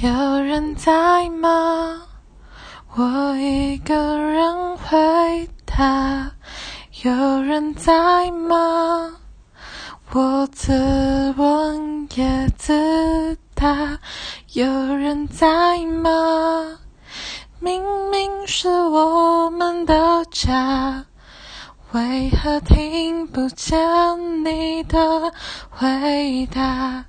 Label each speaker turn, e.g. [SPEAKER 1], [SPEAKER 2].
[SPEAKER 1] 有人在吗？我一个人回答。有人在吗？我自问也自答。有人在吗？明明是我们的家。为何听不见你的回答？